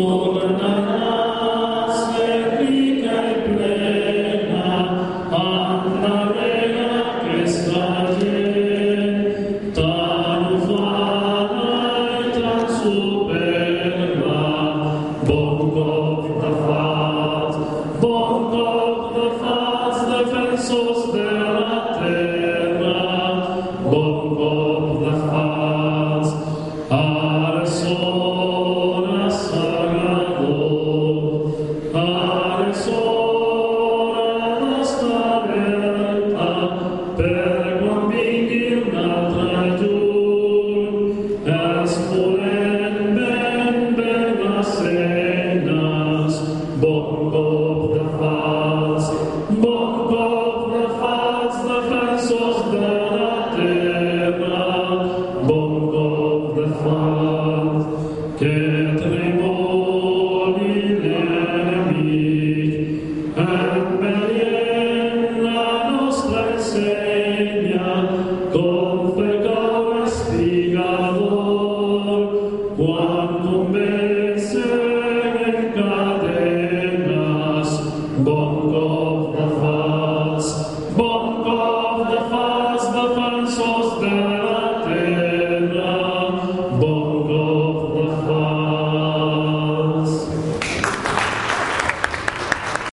Bongo the fast, the fast, the fast, the fast, the fast, the fast, the fast, the Good. Bongo the first, Bongo the first, the first was the